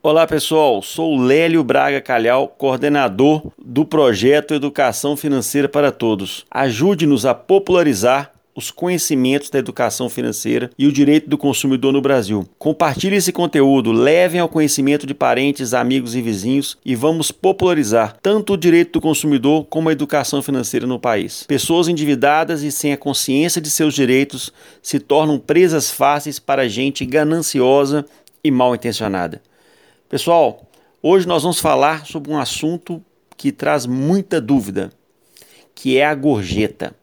Olá pessoal, sou Lélio Braga Calhau, coordenador do projeto Educação Financeira para Todos. Ajude-nos a popularizar os conhecimentos da educação financeira e o direito do consumidor no Brasil. Compartilhe esse conteúdo, levem ao conhecimento de parentes, amigos e vizinhos e vamos popularizar tanto o direito do consumidor como a educação financeira no país. Pessoas endividadas e sem a consciência de seus direitos se tornam presas fáceis para gente gananciosa e mal intencionada. Pessoal, hoje nós vamos falar sobre um assunto que traz muita dúvida, que é a gorjeta.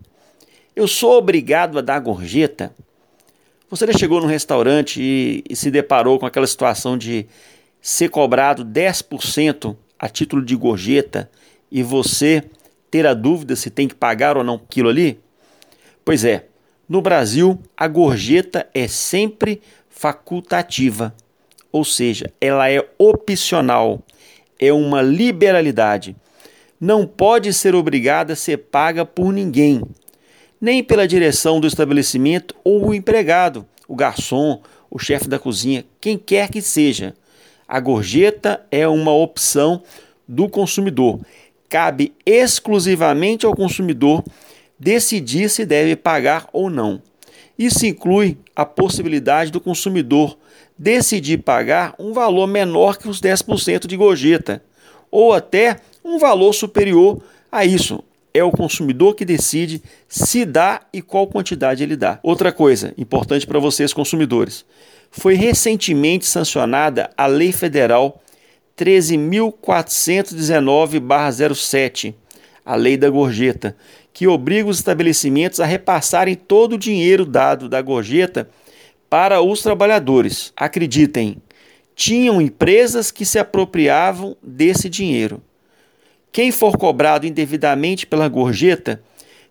Eu sou obrigado a dar gorjeta? Você já chegou num restaurante e, e se deparou com aquela situação de ser cobrado 10% a título de gorjeta e você ter a dúvida se tem que pagar ou não aquilo ali? Pois é, no Brasil a gorjeta é sempre facultativa ou seja, ela é opcional, é uma liberalidade. Não pode ser obrigada a ser paga por ninguém, nem pela direção do estabelecimento ou o empregado, o garçom, o chefe da cozinha, quem quer que seja. A gorjeta é uma opção do consumidor. Cabe exclusivamente ao consumidor decidir se deve pagar ou não. Isso inclui a possibilidade do consumidor decidir pagar um valor menor que os 10% de gorjeta, ou até um valor superior a isso. É o consumidor que decide se dá e qual quantidade ele dá. Outra coisa importante para vocês, consumidores: foi recentemente sancionada a Lei Federal 13.419-07, a Lei da Gorjeta, que obriga os estabelecimentos a repassarem todo o dinheiro dado da gorjeta para os trabalhadores. Acreditem, tinham empresas que se apropriavam desse dinheiro. Quem for cobrado indevidamente pela gorjeta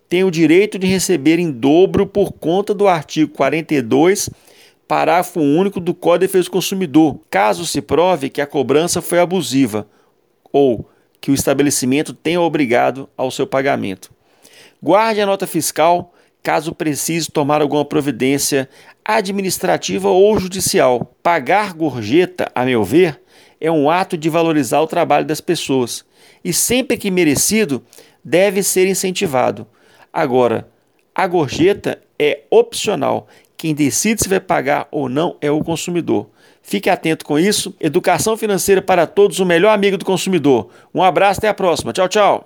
tem o direito de receber em dobro por conta do artigo 42, parágrafo único do Código de Defesa do Consumidor, caso se prove que a cobrança foi abusiva ou que o estabelecimento tenha obrigado ao seu pagamento. Guarde a nota fiscal caso precise tomar alguma providência administrativa ou judicial. Pagar gorjeta, a meu ver, é um ato de valorizar o trabalho das pessoas e, sempre que merecido, deve ser incentivado. Agora, a gorjeta é opcional. Quem decide se vai pagar ou não é o consumidor. Fique atento com isso. Educação financeira para todos, o melhor amigo do consumidor. Um abraço, até a próxima. Tchau, tchau.